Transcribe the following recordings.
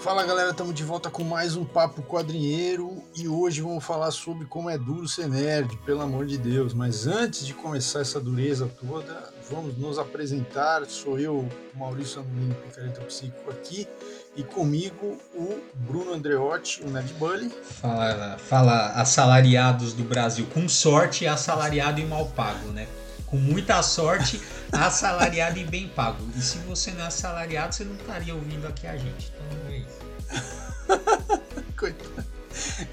Fala galera, estamos de volta com mais um Papo Quadrinheiro e hoje vamos falar sobre como é duro ser nerd, pelo amor de Deus. Mas antes de começar essa dureza toda, vamos nos apresentar. Sou eu, Maurício Anolino, Picareta Psíquico aqui e comigo o Bruno Andreotti, o Ned Bully. Fala, fala assalariados do Brasil, com sorte assalariado e mal pago, né? Com muita sorte, assalariado e bem pago. E se você não é assalariado, você não estaria ouvindo aqui a gente. Então é isso. Coitado.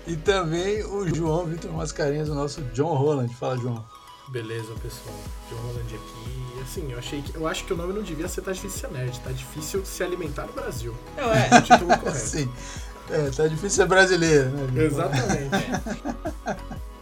E também o João Vitor Mascarenhas, o nosso John Holland. Fala, João. Beleza, pessoal. John Holland aqui. Assim, eu achei que. Eu acho que o nome não devia ser Tá Difícil Ser Nerd, tá difícil se alimentar no Brasil. Não, é. É o título correto. Sim. É, tá difícil ser brasileiro, né? Exatamente.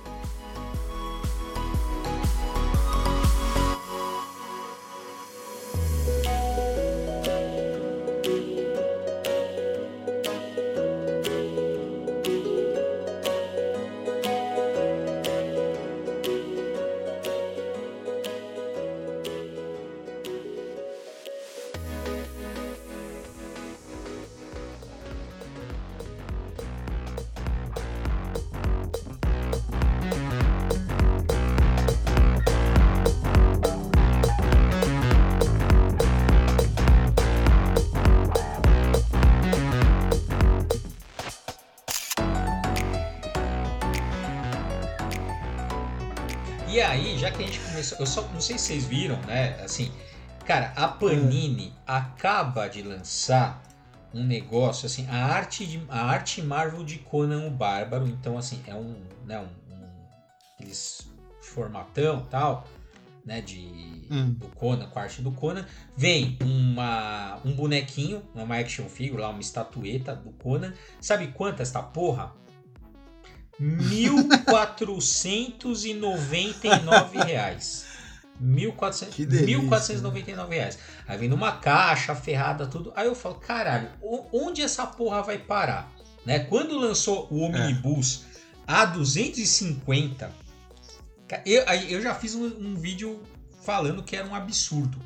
eu só não sei se vocês viram, né? Assim, cara, a Panini acaba de lançar um negócio assim, a arte de, a arte Marvel de Conan o Bárbaro, então assim, é um, né, um, um aqueles formatão, tal, né, de Hum. do Conan, com a arte do Conan, vem uma um bonequinho, uma action figure lá, uma estatueta do Conan. Sabe quanto esta porra? 1.499 reais. 1.400 Que delícia. 1.499 reais. Aí vem numa caixa, ferrada, tudo. Aí eu falo, caralho, onde essa porra vai parar? Né? Quando lançou o Omnibus a 250, ca- eu, eu já fiz um, um vídeo falando que era um absurdo.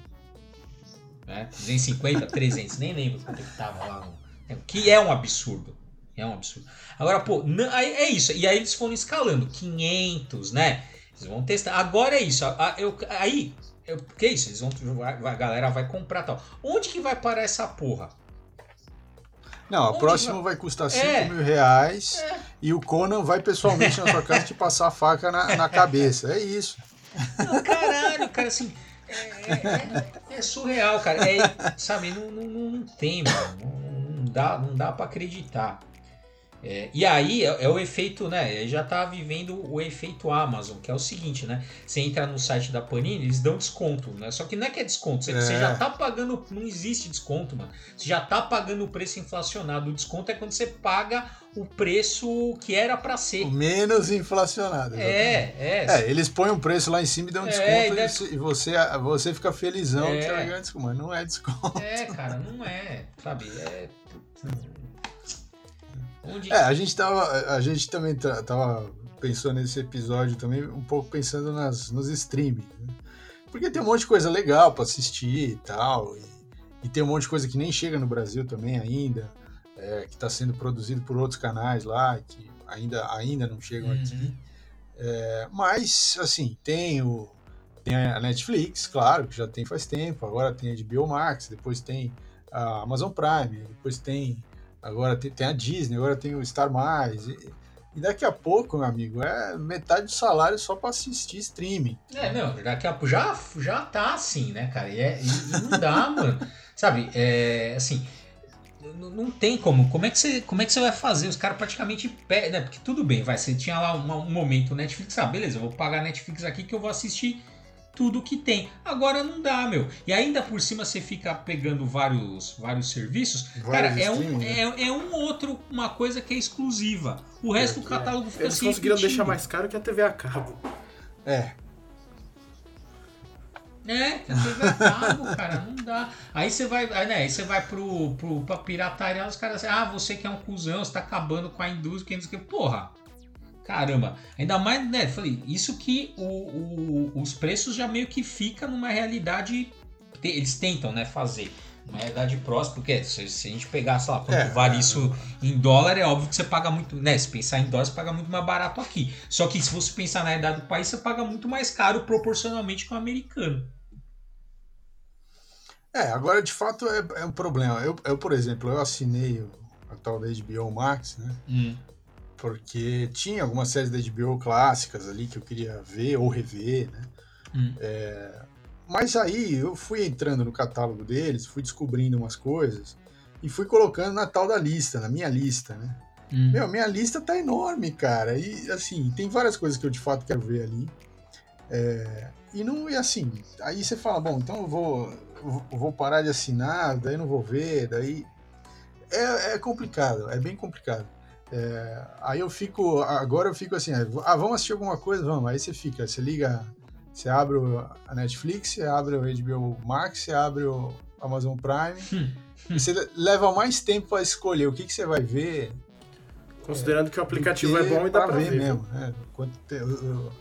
Né? 250, 300, nem lembro quanto que tava lá. no- Que é um absurdo. É um absurdo. Agora, pô, não- é isso. E aí eles foram escalando. 500, né? Eles vão testar. Agora é isso. eu- aí, eu, que é isso? Eles vão, a galera vai comprar tal. Onde que vai parar essa porra? Não, a próxima vai custar 5 É. mil reais e o Conan vai pessoalmente na sua casa te passar a faca na, na cabeça. É isso. Não, caralho, cara, assim. É, é- é- é surreal, cara. É, sabe, não, não, não- tem, mano. Não, não dá, não dá pra acreditar. É, e aí é, é o efeito, né? Já tá vivendo o efeito Amazon, que é o seguinte, né? Você entra no site da Panini, eles dão desconto, né? Só que não é que é desconto, você, você É. já tá pagando. Não existe desconto, mano. Você já tá pagando o preço inflacionado. O desconto é quando você paga o preço que era pra ser. O menos inflacionado. É, é. É, eles põem um preço lá em cima e dão um É, desconto e deve- você- e você, você fica felizão É. que você vai ganhar desconto. Mas não é desconto. É, cara, não é, sabe? É. Onde. É, a gente tava. A gente também tava pensando nesse episódio também, um pouco pensando nas, nos streaming. né? Porque tem um monte de coisa legal pra assistir e tal. E, e tem um monte de coisa que nem chega no Brasil também ainda. é, que tá sendo produzido por outros canais lá, que ainda, ainda não chegam Uhum. aqui. É, mas, assim, tem o. Tem a Netflix, claro, que já tem faz tempo. Agora tem a HBO Max, depois tem a Amazon Prime, depois tem. Agora tem, tem a Disney, agora tem o Star Mais. E, e daqui a pouco, meu amigo, é metade do salário só para assistir streaming. É, não, daqui a pouco já, já tá assim, né, cara? E, é, e- não dá, mano. Sabe, é assim. Não tem como. Como é que você, como é que você vai fazer? Os caras praticamente pedem, né? Porque tudo bem, vai. Você tinha lá um momento Netflix, ah, beleza, eu vou pagar Netflix aqui que eu vou assistir tudo que tem. Agora não dá, meu. E ainda por cima você fica pegando vários, vários serviços. Cara, Vários é um, né? é, é um outro, uma coisa que é exclusiva. O resto do Porque catálogo fica Eles se conseguiram repetindo. deixar mais caro que a TV a cabo. É, É, que a TV é cabo, cara, não dá. Aí você vai, aí, né, aí você vai pro, pro, pra pirataria, os caras assim, ah, você que é um cuzão, você tá acabando com a indústria, que não sei o que. Porra, caramba. Ainda mais, né, falei, isso que o, o- os preços já meio que fica numa realidade, eles tentam, né, fazer. Uma realidade próxima, porque se, se a gente pegar, sei lá, quanto É, vale é. isso em dólar, é óbvio que você paga muito, né? Se pensar em dólar, você paga muito mais barato aqui. Só que se você pensar na realidade do país, você paga muito mais caro proporcionalmente com o americano. É, agora de fato é, é um problema. Eu, eu, por exemplo, eu assinei o, a tal da HBO Max, né? Hum. Porque tinha algumas séries da HBO clássicas ali que eu queria ver ou rever, né? Hum. Mas aí eu fui entrando no catálogo deles, fui descobrindo umas coisas e fui colocando na tal da lista, na minha lista, né? Hum. Meu, minha lista tá enorme, cara. E assim, tem várias coisas que eu de fato quero ver ali. É, e não e assim, aí você fala, bom, então eu vou, eu vou parar de assinar, daí não vou ver, daí. É, é complicado, é bem complicado. É, aí eu fico, agora eu fico assim, ah, vamos assistir alguma coisa? Vamos. Aí você fica, você liga, você abre a Netflix, você abre o HBO Max, você abre o Amazon Prime, Hum. e você leva mais tempo para escolher o que, que você vai ver, Considerando que o aplicativo é do que bom e dá pra ver. viu? mesmo. É, quanto te- eu- eu-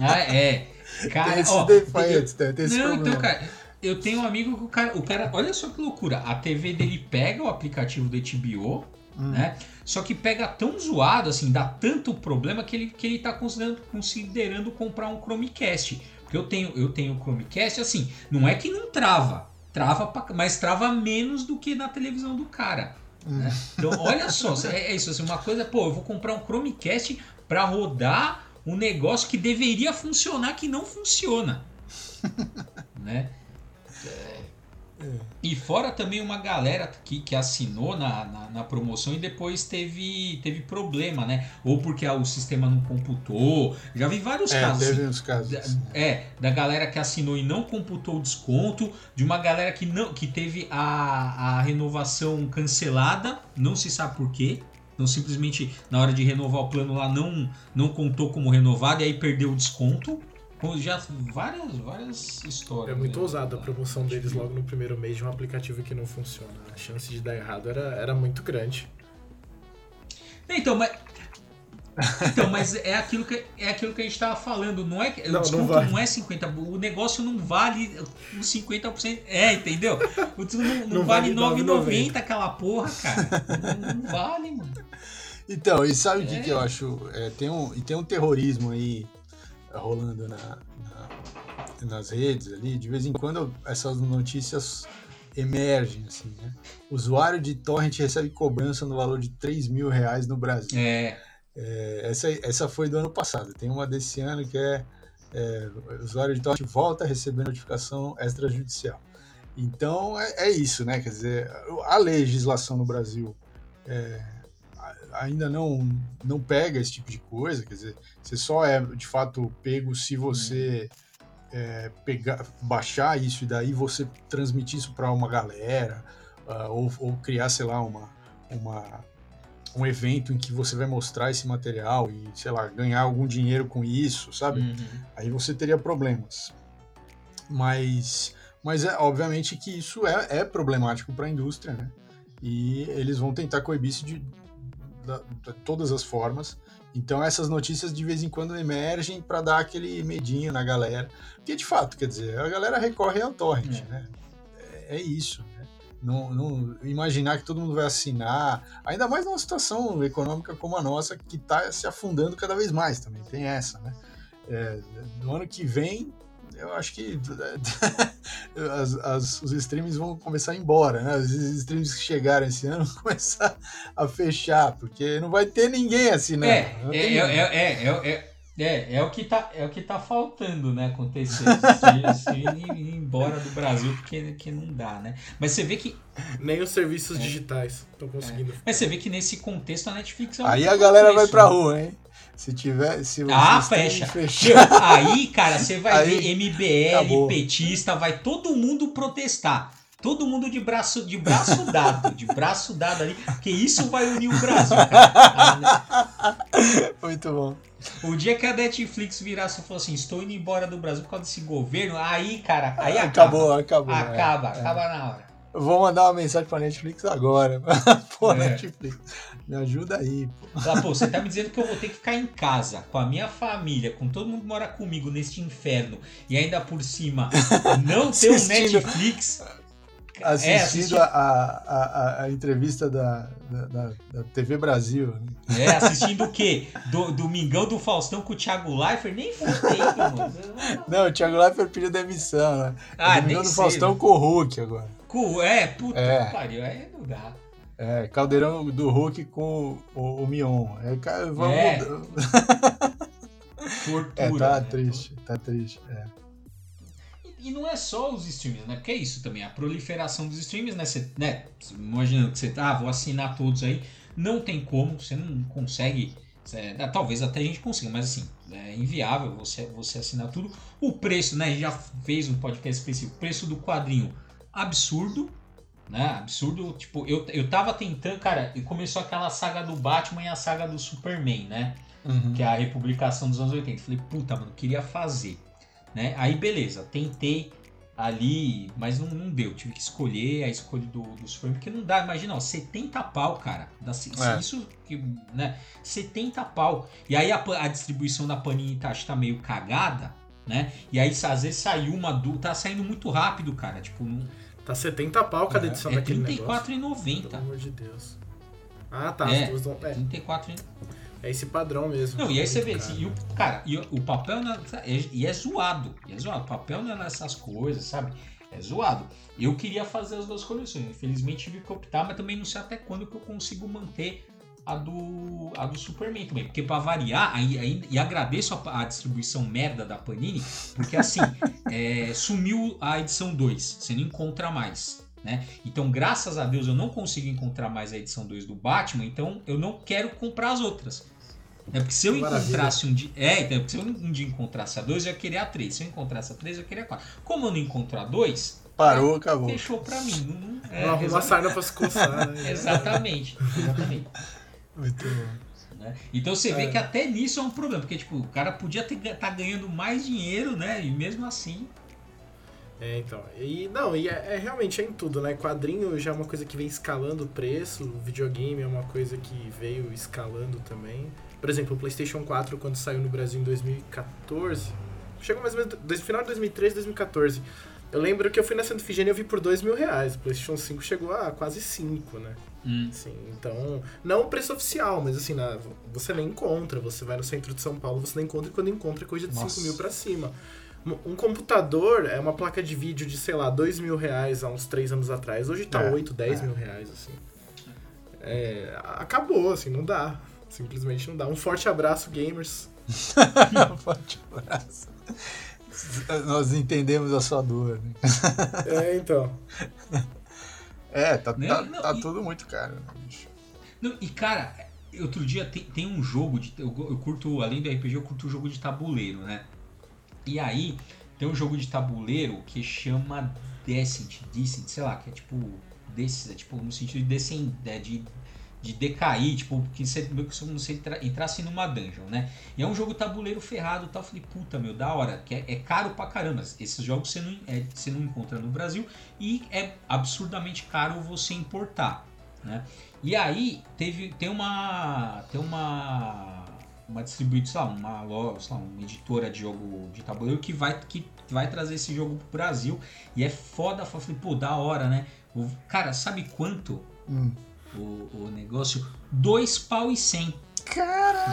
Ah, é. Cara, tem esses ó, tem, tem esse Não, problema. então, cara, eu tenho um amigo que o cara, o cara, olha só que loucura, a TV dele pega o aplicativo do HBO, Hum. né? Só que pega tão zoado, assim, dá tanto problema que ele, que ele tá considerando, considerando comprar um Chromecast. Porque eu tenho, eu tenho o Chromecast, assim, não é que não trava, trava, pra- mas trava menos do que na televisão do cara. Hum. né? Então, olha só, é, é isso, assim, uma coisa, pô, eu vou comprar um Chromecast pra rodar um negócio que deveria funcionar que não funciona. né? É. E fora também uma galera que, que assinou na, na, na promoção e depois teve, teve problema, né? Ou porque o sistema não computou. Já vi vários É, casos. teve assim. uns casos. Da- assim. É, da galera que assinou e não computou o desconto, de uma galera que não que teve a, a renovação cancelada, não se sabe por quê. Então simplesmente na hora de renovar o plano lá não não contou como renovado e aí perdeu o desconto. Já várias várias histórias. É muito né? ousado a promoção deles logo no primeiro mês de um aplicativo que não funciona. A chance de dar errado era, era muito grande. Então, mas então, mas é aquilo que é aquilo que a gente tava falando, não é que Não, desconto não não, vale. é 50, o negócio não vale os 50%, é, entendeu? O desconto não, não Não vale vale 9,90 aquela porra, cara. Não, não vale, mano. Então, e sabe o que, É. que eu acho? É, tem, um, e tem um terrorismo aí rolando na, na- nas redes ali. De vez em quando essas notícias emergem, assim, né? Usuário de torrent recebe cobrança no valor de 3 mil reais no Brasil. É, É, essa, essa foi do ano passado. Tem uma desse ano que é, é usuário de torrent volta a receber notificação extrajudicial. Então é, é isso, né? Quer dizer, a legislação no Brasil é, ainda não, não pega esse tipo de coisa. Quer dizer, você só é de fato pego se você é, pegar, baixar isso e daí você transmitir isso para uma galera ah, ou, ou criar, sei lá, uma, uma um evento em que você vai mostrar esse material e, sei lá, ganhar algum dinheiro com isso, sabe? uhum. Aí você teria problemas. Mas, mas é obviamente que isso é, é problemático para a indústria, né? E eles vão tentar coibir isso de, da- de todas as formas. Então essas notícias de vez em quando emergem para dar aquele medinho na galera. Porque de fato, quer dizer, a galera recorre ao torrent, É. né? É, é isso. Né? Não, não imaginar que todo mundo vai assinar, ainda mais numa situação econômica como a nossa, que está se afundando cada vez mais também. Tem essa, né? É, no ano que vem, eu acho que as- as- os streams vão começar a ir embora, né? Os streams que chegaram esse ano vão começar a fechar, porque não vai ter ninguém assinando. É, é, é, é, é, é, é, é, é o que tá, é o que tá faltando, né? Acontecer esses filhos e ir embora do Brasil, porque que não dá, né? Mas você vê que, Nem os serviços digitais estão conseguindo. mas você vê que nesse contexto a Netflix é um Aí a galera vai pra né? rua, hein? Se tiver. Se Ah, fecha. fechado- Aí, cara, você vai Aí, ver MBL, acabou. petista, vai todo mundo protestar. Todo mundo de braço, de braço dado, de braço dado ali, porque isso vai unir o Brasil, cara. Muito bom. O dia que a Netflix virasse e falou assim, estou indo embora do Brasil por causa desse governo, aí, cara, aí acabou, acaba. acabou. é. Acaba, É. acaba na hora. Eu vou mandar uma mensagem pra Netflix agora. Pô, é. Netflix, me ajuda aí, pô. Ah, pô, você tá me dizendo que eu vou ter que ficar em casa com a minha família, com todo mundo que mora comigo nesse inferno e ainda por cima não ter um Netflix assistindo é, a, a, a, entrevista da, da, da, TV Brasil. Né? É, assistindo o quê? Do, Domingão do Faustão com o Thiago Leifert? Nem fudei, mano. Não, o Thiago Leifert pediu demissão, né? Ah, Domingão do sei, Faustão né? com o Hulk agora. Com, é, puta é. que pariu, aí não dá. É, caldeirão do Hulk com o, o Mion. É, vamos é. Tortura, é, tá né? triste, tá triste. É. E não é só os streams, né? Porque é isso também, a proliferação dos streams, né? Você, né? Imaginando que você, ah, vou assinar todos aí. Não tem como, você não consegue. É, talvez até a gente consiga, mas assim, é inviável você, você assinar tudo. O preço, né? A gente já fez um podcast específico. O preço do quadrinho absurdo, né? Absurdo. Tipo, eu, eu tava tentando, cara, e começou aquela saga do Batman e a saga do Superman, né? Uhum. Que é a republicação dos anos 80. Falei, puta, mano, queria fazer. Né? Aí beleza, tentei ali, mas não, não deu. Tive que escolher a escolha do, do Superman, porque não dá. Imagina, ó, 70 pau, cara. É. Isso que, né? 70 pau. E aí a, a distribuição da Panini tá, tá meio cagada, né? E aí às vezes saiu uma do tá saindo muito rápido, cara. Tipo, não... Tá 70 pau cada é, edição é, daquele é 34,90. Pelo amor de Deus. Ah, tá. É, as duas não... é. 34,90. É esse padrão mesmo. Não, e aí você vê, assim, e o, cara, e o, papel não, é, e é zoado. E é zoado. O papel não é nessas coisas, sabe? É zoado. Eu queria fazer as duas coleções. Infelizmente tive que optar, mas também não sei até quando que eu consigo manter a do, a do Superman também. Porque para variar, aí, aí, e agradeço a, a, distribuição merda da Panini, porque assim, é, sumiu a edição 2, você não encontra mais. Né? Então, graças a Deus, eu não consigo encontrar mais a edição 2 do Batman, então eu não quero comprar as outras. É porque se eu encontrasse um dia. É, então, porque se eu um dia encontrasse a 2, eu ia querer a 3. Se eu encontrasse a 3, eu ia querer a 4. Como eu não encontro a 2. Parou, é, acabou. Fechou pra mim. Não, não, é, não arruma a sarna pra se coçar, né? exatamente. Exatamente. Muito bom. Né? Então você é. vê que até nisso é um problema, porque tipo, o cara podia estar tá ganhando mais dinheiro, né? E mesmo assim. É, então. E não, e é, é, realmente é em tudo, né? Quadrinho já é uma coisa que vem escalando o preço, videogame é uma coisa que veio escalando também. Por exemplo, o PlayStation 4, quando saiu no Brasil em 2014, chegou mais ou menos no final de 2013, 2014. Eu lembro que eu fui na Santa Figênia e eu vi por 2 mil reais. O PlayStation 5 chegou a quase 5, né? Hum. Assim, então, não o preço oficial, mas assim, na, você nem encontra. Você vai no centro de São Paulo, você nem encontra e quando encontra é coisa de Nossa. 5 mil pra cima. Um computador é uma placa de vídeo de, sei lá, 2 mil reais há uns 3 anos atrás. Hoje tá é, 8, 10 é. mil reais, assim. É, acabou, assim, não dá. Simplesmente não dá. Um forte abraço, gamers. um forte abraço. Nós entendemos a sua dor. Né? É, então. É, tá, não, tá, não, tá e, tudo muito caro. Né, não, e cara, outro dia tem, tem um jogo de. Eu, eu, curto, além do RPG, eu curto o jogo de tabuleiro, né? E aí, tem um jogo de tabuleiro que chama Descent, Descent, sei lá, que é tipo. Descent, é tipo no sentido de, descend, é de de decair, tipo, que você, como se você entrasse numa dungeon, né? E é um jogo tabuleiro ferrado e tal. Eu falei, puta, meu, da hora, que é, é caro pra caramba. Esses jogos você não, é, você não encontra no Brasil e é absurdamente caro você importar, né? E aí teve, tem uma. Tem uma. Uma distribuidora, sei lá, uma loja, sei lá, uma editora de jogo de tabuleiro que vai, que vai trazer esse jogo pro Brasil. E é foda. Eu falei, pô, da hora, né? Cara, sabe quanto? Hum o, o negócio, dois pau e cem.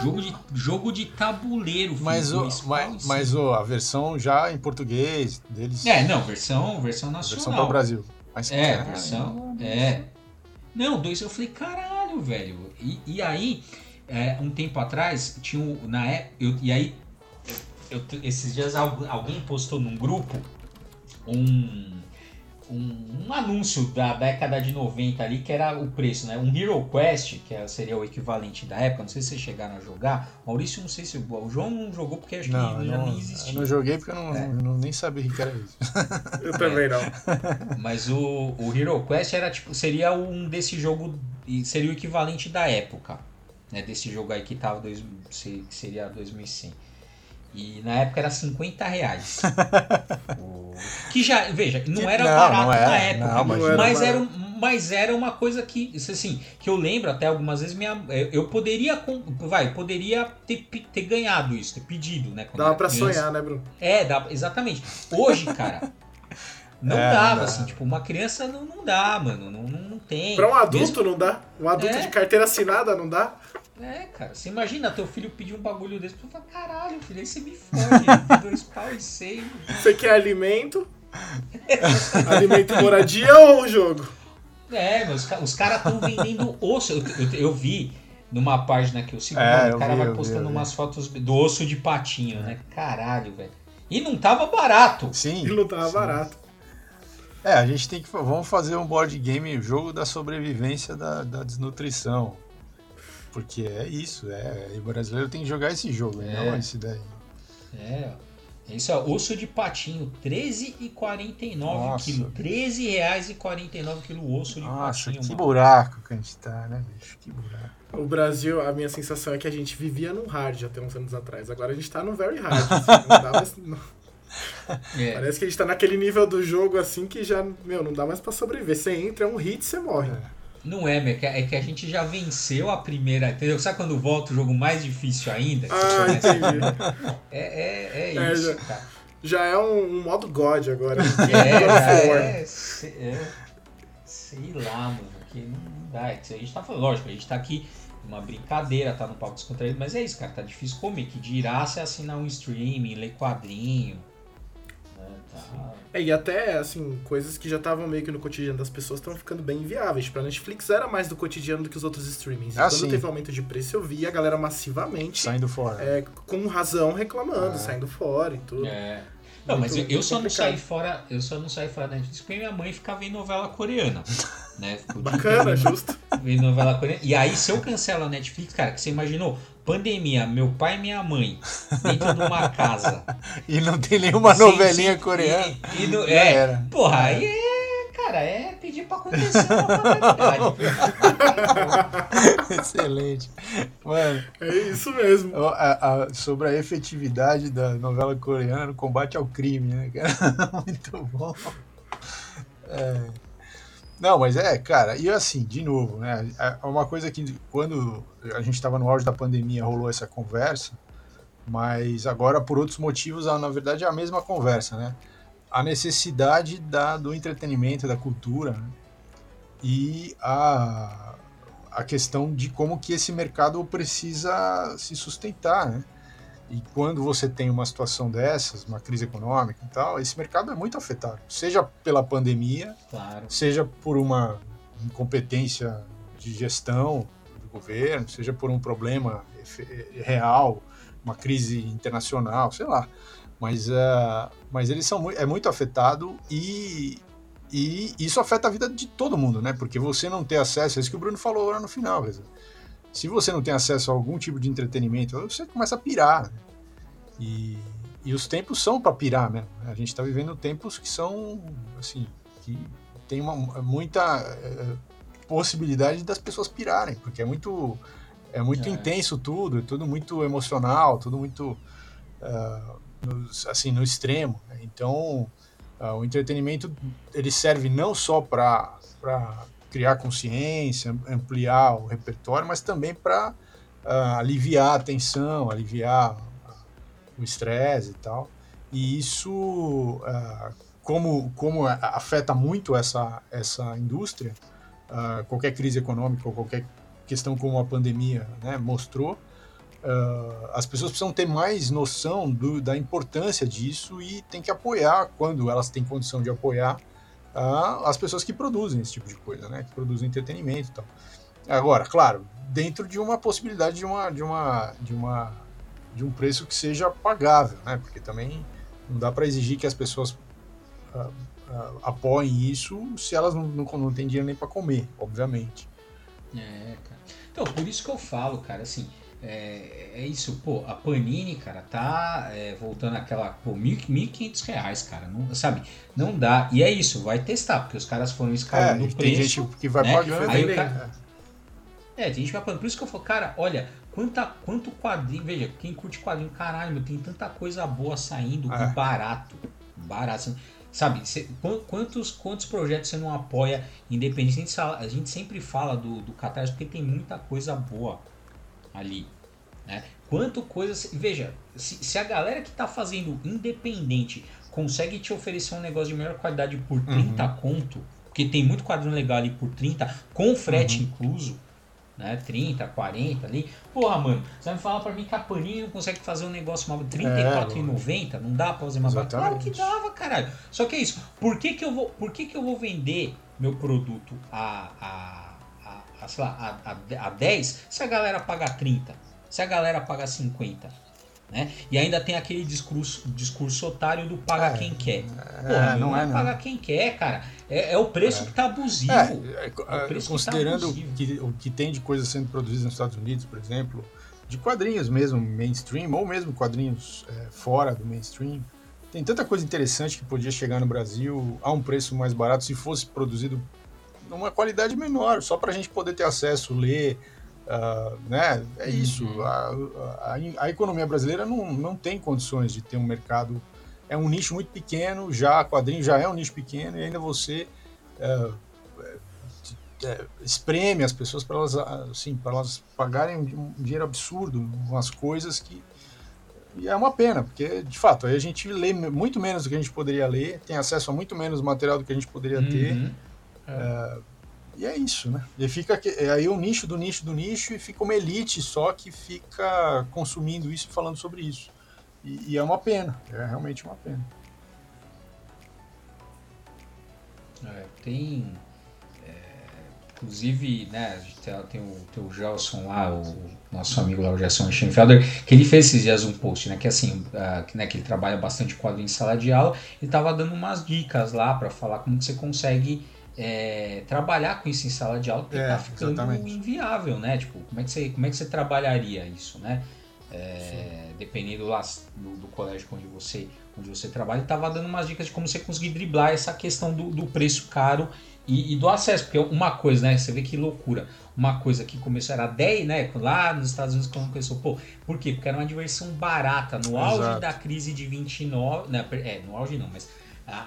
Jogo de, jogo de tabuleiro. Mas, o, mas, mas o, a versão já em português deles. É, não, versão, versão nacional. Versão para o Brasil. Mas, é, caralho, versão. É. Não, dois eu falei, caralho, velho. E, e aí, é, um tempo atrás, tinha um, na época. Eu, e aí, eu, esses dias alguém postou num grupo um um, um, anúncio da década de 90 ali, que era o preço, né? Um Hero Quest, que é, seria o equivalente da época, não sei se vocês chegaram a jogar. Maurício, não sei se. O João não jogou porque acho não, que já nem existia. Eu não joguei porque eu não, é. não nem sabia o que era isso. eu também não. Mas o, o Hero Quest era tipo, seria um desse jogo, seria o equivalente da época, né? Desse jogo aí que tava, dois, seria 2100. E na época era 50 reais. que já, veja, não era não, barato não era, na época, não, mas, mas, era, mas era uma coisa que, assim, que eu lembro até algumas vezes, minha, eu poderia, vai, poderia ter, ter ganhado isso, ter pedido, né? Dava pra criança. sonhar, né, Bruno? É, dá, exatamente. Hoje, cara, não é, dava, não assim, tipo, uma criança não, não dá, mano, não, não, não tem. Pra um adulto Mesmo... não dá? Um adulto é. de carteira assinada não dá? É, cara, você imagina teu filho pedir um bagulho desse, tu fala, caralho, filho, aí você me fode, dois pau e seis. Você quer alimento? alimento moradia ou jogo? É, mas os, os caras estão vendendo osso. Eu, eu, eu, vi numa página que eu sigo, é, o cara vi, vai postando vi, umas fotos do osso de patinho, né? Caralho, velho. E não tava barato. Sim. E não tava sim. barato. É, a gente tem que. Vamos fazer um board game, jogo da sobrevivência da, da desnutrição. Porque é isso, é. o brasileiro tem que jogar esse jogo, é. não esse daí. É. Isso é osso de patinho, R$13,49 quilo. R$13,49 quilo osso de Nossa, patinho. Que mano. buraco que a gente tá, né, bicho? Que buraco. O Brasil, a minha sensação é que a gente vivia num hard até uns anos atrás. Agora a gente tá no very hard. Assim, não dá mais, não. É. Parece que a gente tá naquele nível do jogo assim que já, meu, não dá mais pra sobreviver. Você entra, é um hit, você morre. É. Não é, é que a gente já venceu a primeira. Entendeu? Sabe quando volta o jogo mais difícil ainda? Ah, entendi. É, é, é, é isso, já, cara. Já é um, um, modo God agora. É, já é, é, Sei lá, mano. Que não dá. É a gente tá falando, lógico, a gente tá aqui uma brincadeira, tá no palco descontraído, mas é isso, cara. Tá difícil comer. Que dirá se assinar um streaming, ler quadrinho. É, e até, assim, coisas que já estavam meio que no cotidiano das pessoas estão ficando bem inviáveis. Pra Netflix era mais do cotidiano do que os outros streamings. Ah, e quando sim. teve aumento de preço, eu vi a galera massivamente... Saindo fora. É, com razão reclamando, é. saindo fora e tudo. É. Não, muito, mas eu, eu só não saí fora, eu só não saí fora da Netflix porque minha mãe ficava vendo novela coreana. Né? Bacana, justo. Vendo novela coreana. E aí, se eu cancelo a Netflix, cara, que você imaginou, pandemia, meu pai e minha mãe dentro de uma casa. e não tem nenhuma sim, novelinha coreana. E, e no, é, era. porra, aí é, cara, é pedir pra acontecer uma Excelente. Mano, é isso mesmo. A, a, sobre a efetividade da novela coreana, o combate ao crime, né, Muito bom. É. Não, mas é, cara, e assim, de novo, né? Uma coisa que quando a gente estava no auge da pandemia rolou essa conversa, mas agora por outros motivos, na verdade é a mesma conversa, né? A necessidade da, do entretenimento, da cultura, né? e a, a questão de como que esse mercado precisa se sustentar, né? E quando você tem uma situação dessas, uma crise econômica e tal, esse mercado é muito afetado. Seja pela pandemia, claro. seja por uma incompetência de gestão do governo, seja por um problema real, uma crise internacional, sei lá. Mas, uh, mas eles são é muito afetado e, e isso afeta a vida de todo mundo, né? Porque você não ter acesso, é isso que o Bruno falou lá no final, dizer, se você não tem acesso a algum tipo de entretenimento, você começa a pirar. Né? E, e os tempos são para pirar. Né? A gente está vivendo tempos que são, assim, que tem uma, muita é, possibilidade das pessoas pirarem, porque é muito, é muito é. intenso tudo, é tudo muito emocional, tudo muito, uh, assim, no extremo. Né? Então, uh, o entretenimento ele serve não só para criar consciência, ampliar o repertório, mas também para uh, ah, aliviar a tensão, aliviar o estresse e tal. E isso, uh, como, como afeta muito essa, essa indústria, qualquer crise econômica ou qualquer questão como a pandemia né, mostrou, as pessoas precisam ter mais noção do, da importância disso e tem que apoiar, quando elas têm condição de apoiar, as pessoas que produzem esse tipo de coisa, né? Que produzem entretenimento tal. Agora, claro, dentro de uma possibilidade de uma de uma de uma de um preço que seja pagável, né? Porque também não dá para exigir que as pessoas uh, uh, apoiem isso se elas não, não, não têm dinheiro nem para comer, obviamente. É, cara. Então, por isso que eu falo, cara, assim, é, é isso, pô, a Panini, cara, tá é, voltando àquela, pô, mil, 1.500 reais, cara, não, sabe? Não dá. E é isso, vai testar, porque os caras foram escalando é, o preço. Tem gente que vai né? pagando. Aí cara, É, tem gente que vai falando. Por isso que eu falo, cara, olha, quanta, quanto quadrinho. Veja, quem curte quadrinho, caralho, meu, tem tanta coisa boa saindo É. e barato. Barato. Sabe, cê- quan- quantos, quantos projetos você não apoia independente? A gente, a gente sempre fala do, do Catarse porque tem muita coisa boa ali. Né? Quanto coisa. cê- Veja, se, se a galera que tá fazendo independente consegue te oferecer um negócio de melhor qualidade por 30 conto, porque tem muito quadrinho legal ali por 30, com frete incluso, né? 30, 40 ali. Porra, mano, você vai me falar pra mim que a Panini não consegue fazer um negócio mais R$34,90? não dá pra fazer mais barato? Claro que dava, caralho. Só que é isso. Por que, que, eu, vou, por que, que eu vou vender meu produto a, a, a, sei lá, a, a, a 10 se a galera paga 30? Se a galera paga 50? Né? E ainda tem aquele discurso, discurso otário do paga É, quem quer. É, Porra, não não é, é não. pagar quem quer, cara. É, é o preço É. que tá abusivo. É, é, o é, preço que tá considerando abusivo. que, o que tem de coisa sendo produzida nos Estados Unidos, por exemplo, de quadrinhos mesmo mainstream, ou mesmo quadrinhos é, fora do mainstream, tem tanta coisa interessante que podia chegar no Brasil a um preço mais barato se fosse produzido numa qualidade menor, só para a gente poder ter acesso, ler, ah, né? É isso. Uhum. A, a, a economia brasileira não, não tem condições de ter um mercado. É um nicho muito pequeno, já quadrinho já é um nicho pequeno, e ainda você é, é, espreme as pessoas para elas, assim, para elas pagarem um, dinheiro absurdo, umas coisas que e é uma pena, porque de fato aí a gente lê muito menos do que a gente poderia ler, tem acesso a muito menos material do que a gente poderia ter. Uhum. E é isso, né? E fica que- é aí o nicho do nicho do nicho e fica uma elite só que fica consumindo isso e falando sobre isso. E, e é uma pena, é realmente uma pena. É, tem. é, inclusive, né, tem, tem o, tem o Gelson lá, o nosso amigo lá, o Gelson Schenfelder, que ele fez esses dias um post, né? Que assim, ah, que, né, que ele trabalha bastante quadro em sala de aula, ele tava dando umas dicas lá para falar como que você consegue. É, trabalhar com isso em sala de aula porque É, tá ficando exatamente. inviável, né? Tipo, como é que você, como é que você trabalharia isso, né? É, dependendo lá do, do colégio onde você, onde você trabalha, estava dando umas dicas de como você conseguir driblar essa questão do, do preço caro e, e do acesso, porque uma coisa, né, você vê que loucura, uma coisa que começou era 10, né, lá nos Estados Unidos quando começou, pô, por quê? Porque era uma diversão barata, no auge Exato. da crise de 29, né, é, no auge não, mas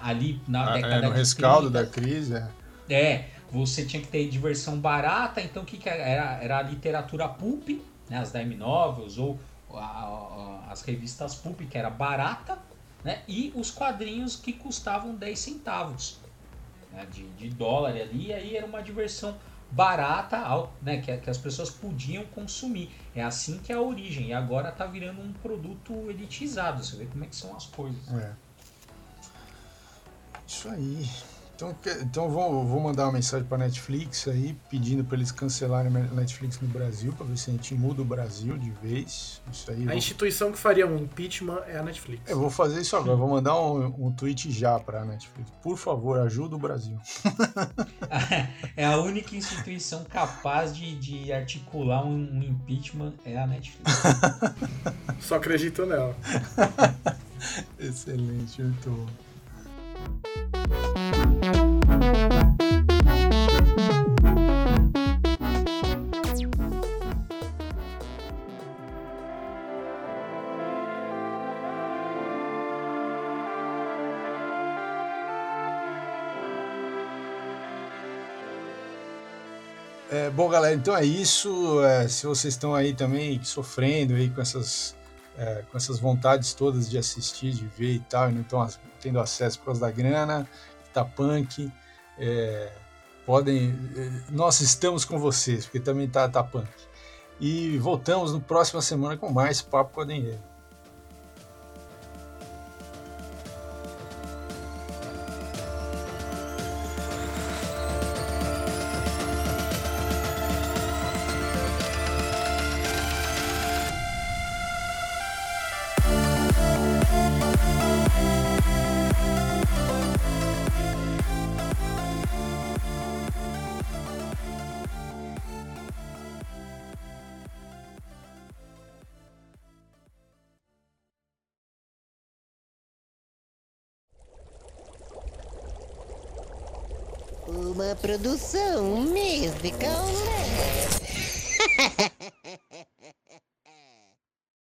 ali na Ah, década é, no de rescaldo 30, da crise, é. é, você tinha que ter diversão barata, então o que, que era? era? A literatura pulp, né, as dime novels ou a- a- as revistas pulp, que era barata, né, e os quadrinhos que custavam 10 centavos né, de, de dólar ali, e aí era uma diversão barata, né, que, que as pessoas podiam consumir. É assim que é a origem, e agora tá virando um produto elitizado, você vê como é que são as coisas. É. Isso aí. Então, então vou, vou mandar uma mensagem para Netflix aí, pedindo para eles cancelarem a Netflix no Brasil, para ver se a gente muda o Brasil de vez. Isso aí. A vou- instituição que faria um impeachment é a Netflix. Eu vou fazer isso agora, vou mandar um, um tweet já para a Netflix. Por favor, ajuda o Brasil. É a única instituição capaz de, de articular um, um impeachment é a Netflix. Só acredito nela. Excelente, muito bom. Galera, então é isso. É, se vocês estão aí também sofrendo aí com essas, é, com essas vontades todas de assistir, de ver e tal, e não estão tendo acesso por causa da grana, que tá punk, é, podem. é, nós estamos com vocês, porque também tá, tá punk. E voltamos no próxima semana com mais Papo com a. produção musical.